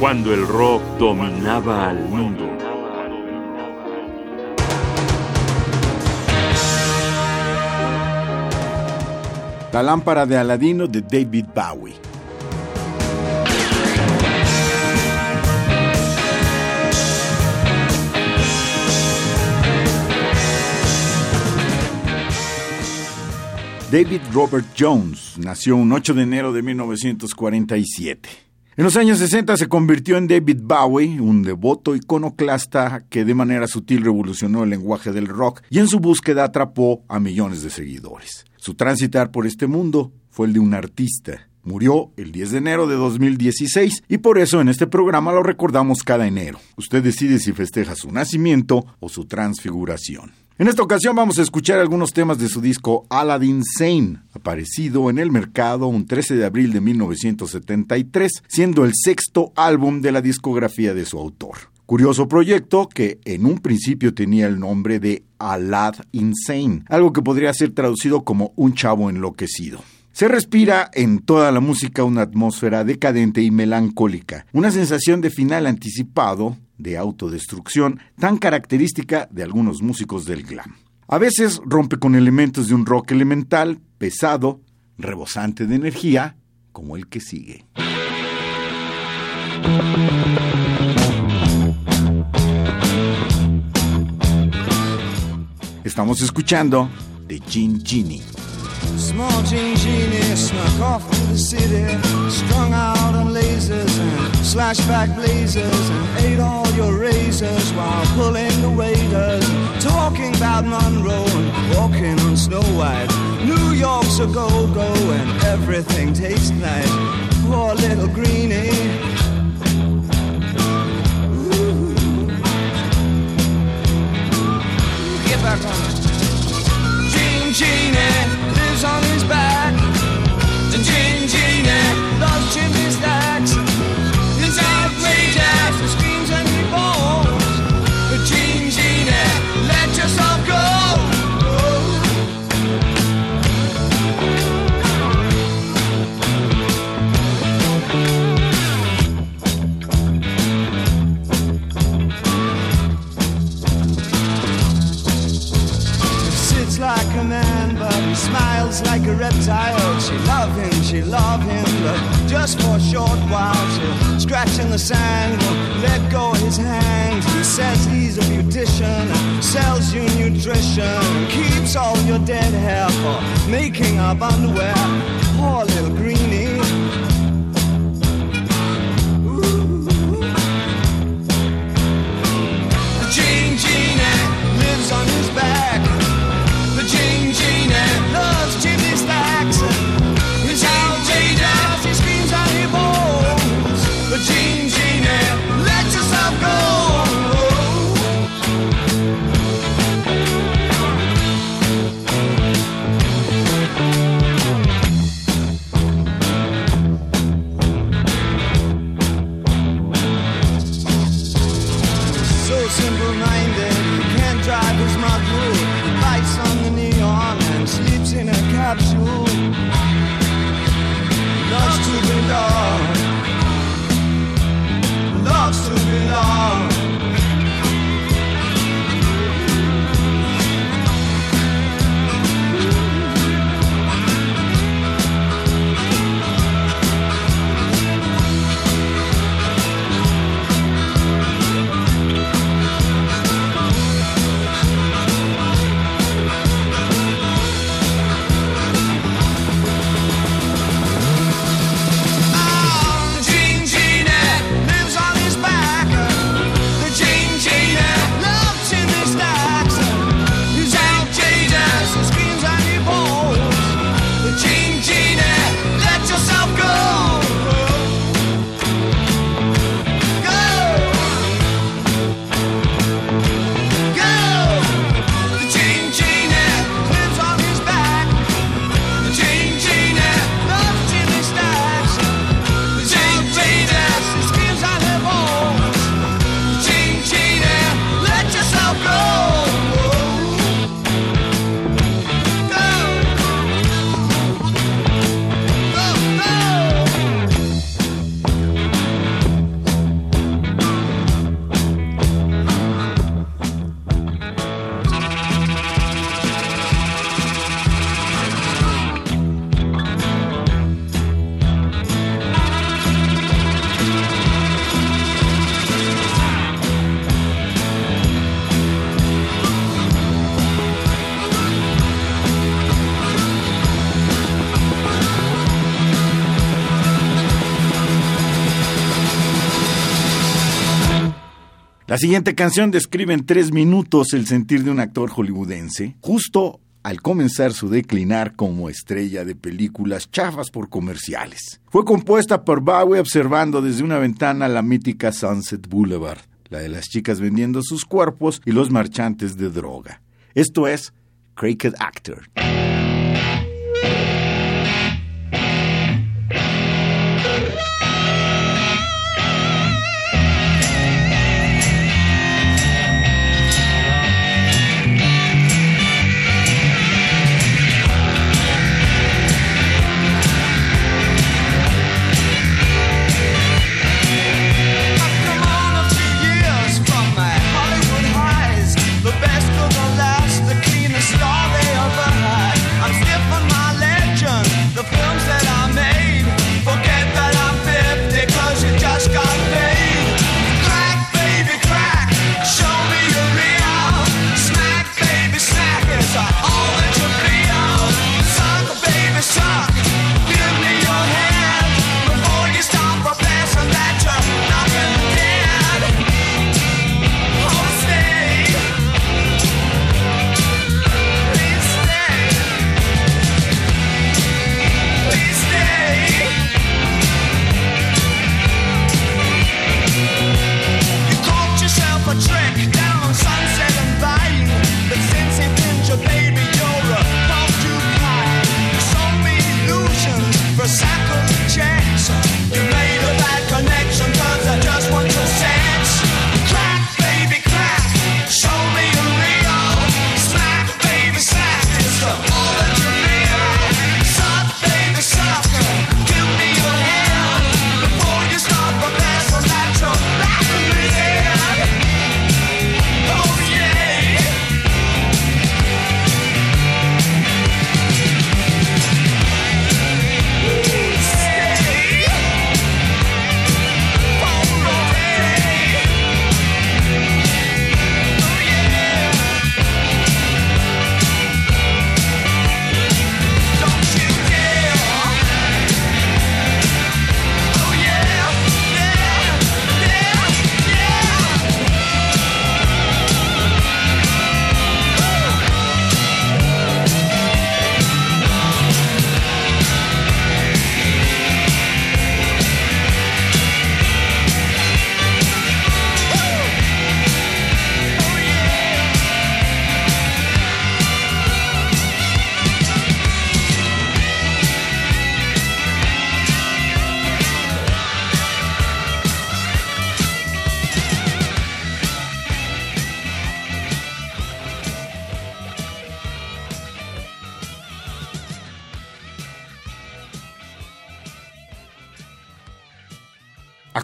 cuando el rock dominaba al mundo. La lámpara de Aladino de David Bowie. David Robert Jones nació un 8 de enero de 1947. En los años 60 se convirtió en David Bowie, un devoto iconoclasta que de manera sutil revolucionó el lenguaje del rock y en su búsqueda atrapó a millones de seguidores. Su transitar por este mundo fue el de un artista. Murió el 10 de enero de 2016 y por eso en este programa lo recordamos cada enero. Usted decide si festeja su nacimiento o su transfiguración. En esta ocasión vamos a escuchar algunos temas de su disco Aladdin Sane, aparecido en el mercado un 13 de abril de 1973, siendo el sexto álbum de la discografía de su autor. Curioso proyecto que en un principio tenía el nombre de Alad Insane, algo que podría ser traducido como un chavo enloquecido. Se respira en toda la música una atmósfera decadente y melancólica, una sensación de final anticipado, de autodestrucción, tan característica de algunos músicos del glam. A veces rompe con elementos de un rock elemental, pesado, rebosante de energía, como el que sigue. Estamos escuchando The Gin Genie. Small Jean Genie snuck off to the city, strung out on lasers and slashback blazers, and ate all your razors while pulling the waiters, talking about Monroe and walking on Snow White. New York's a go-go and everything tastes nice. Poor little greenie. Back on. Jean Genie on his back. The Gin Genie loves short while. Scratch in the sand, will let go his hand. He says he's a beautician, sells you nutrition, keeps all your dead hair for making up underwear. Poor little greenie. sure. La siguiente canción describe en tres minutos el sentir de un actor hollywoodense, justo al comenzar su declinar como estrella de películas chafas por comerciales. Fue compuesta por Bowie observando desde una ventana la mítica Sunset Boulevard, la de las chicas vendiendo sus cuerpos y los marchantes de droga. Esto es Cracked Actor.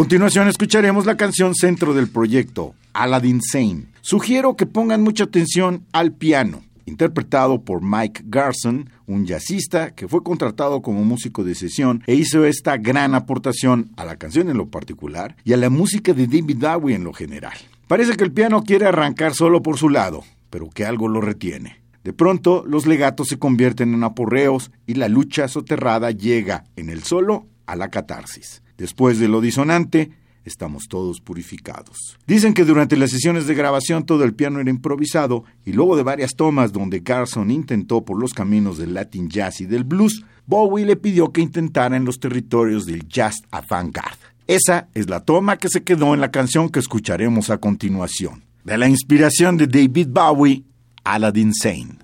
Continuación escucharemos la canción centro del proyecto, Aladdin Sane. Sugiero que pongan mucha atención al piano, interpretado por Mike Garson, un jazzista que fue contratado como músico de sesión e hizo esta gran aportación a la canción en lo particular y a la música de David Bowie en lo general. Parece que el piano quiere arrancar solo por su lado, pero que algo lo retiene. De pronto, los legatos se convierten en aporreos y la lucha soterrada llega, en el solo, a la catarsis. Después de lo disonante, estamos todos purificados. Dicen que durante las sesiones de grabación todo el piano era improvisado y luego de varias tomas donde Carson intentó por los caminos del Latin Jazz y del blues, Bowie le pidió que intentara en los territorios del jazz avant-garde. Esa es la toma que se quedó en la canción que escucharemos a continuación. De la inspiración de David Bowie, Aladdin Sane.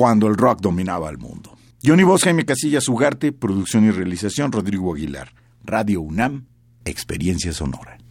cuando el rock dominaba el mundo. Johnny Bosch, Jaime Casillas Ugarte, producción y realización Rodrigo Aguilar. Radio UNAM, experiencia sonora.